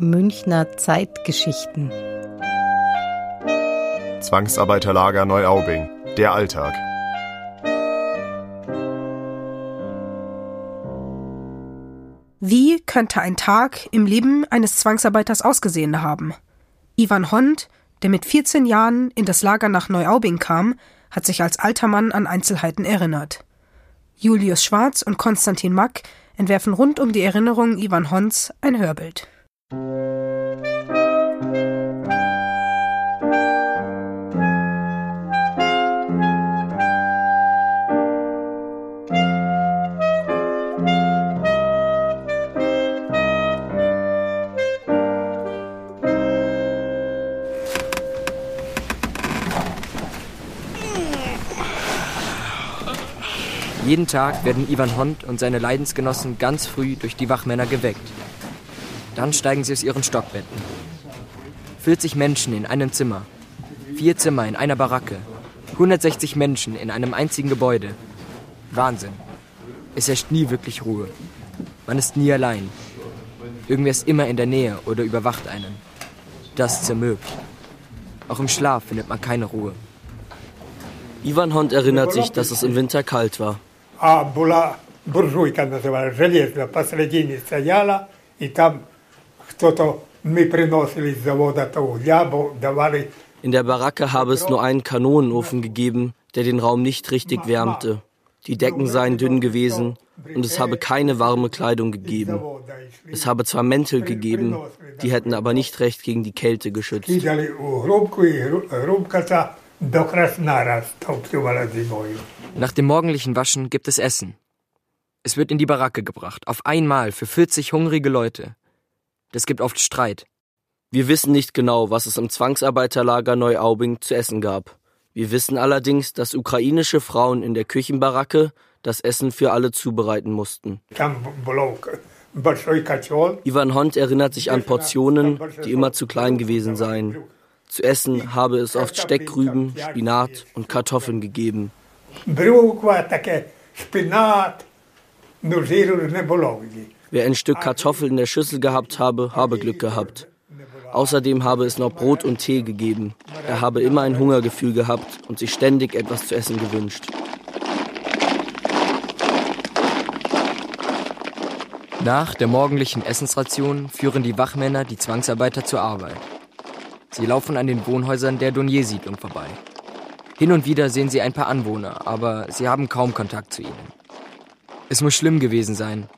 Münchner Zeitgeschichten Zwangsarbeiterlager Neuaubing. Der Alltag. Wie könnte ein Tag im Leben eines Zwangsarbeiters ausgesehen haben? Ivan Hond, der mit 14 Jahren in das Lager nach Neuaubing kam, hat sich als alter Mann an Einzelheiten erinnert. Julius Schwarz und Konstantin Mack entwerfen rund um die Erinnerung Ivan Honds ein Hörbild. Jeden Tag werden Ivan Hond und seine Leidensgenossen ganz früh durch die Wachmänner geweckt. Dann steigen sie aus ihren Stockbetten. 40 Menschen in einem Zimmer. Vier Zimmer in einer Baracke. 160 Menschen in einem einzigen Gebäude. Wahnsinn. Es herrscht nie wirklich Ruhe. Man ist nie allein. Irgendwer ist immer in der Nähe oder überwacht einen. Das zermürbt. Auch im Schlaf findet man keine Ruhe. Ivan Hond erinnert sich, dass es im Winter kalt war а була буржуйка називалась, железна, посередині стояла, і там хто-то ми приносили з завода то угля, бо давали In der Baracke habe es nur einen Kanonenofen gegeben, der den Raum nicht richtig wärmte. Die Decken seien dünn gewesen und es habe keine warme Kleidung gegeben. Es habe zwar Mäntel gegeben, die hätten aber nicht recht gegen die Kälte geschützt. Nach dem morgendlichen Waschen gibt es Essen. Es wird in die Baracke gebracht, auf einmal für 40 hungrige Leute. Das gibt oft Streit. Wir wissen nicht genau, was es im Zwangsarbeiterlager Neuaubing zu essen gab. Wir wissen allerdings, dass ukrainische Frauen in der Küchenbaracke das Essen für alle zubereiten mussten. Ivan Hont erinnert sich an Portionen, die immer zu klein gewesen seien. Zu essen habe es oft Steckrüben, Spinat und Kartoffeln gegeben. Wer ein Stück Kartoffel in der Schüssel gehabt habe, habe Glück gehabt. Außerdem habe es noch Brot und Tee gegeben. Er habe immer ein Hungergefühl gehabt und sich ständig etwas zu essen gewünscht. Nach der morgendlichen Essensration führen die Wachmänner die Zwangsarbeiter zur Arbeit. Sie laufen an den Wohnhäusern der Donier-Siedlung vorbei. Hin und wieder sehen sie ein paar Anwohner, aber sie haben kaum Kontakt zu ihnen. Es muss schlimm gewesen sein,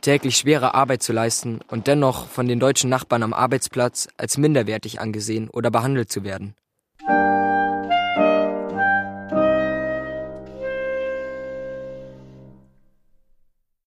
täglich schwere Arbeit zu leisten und dennoch von den deutschen Nachbarn am Arbeitsplatz als minderwertig angesehen oder behandelt zu werden.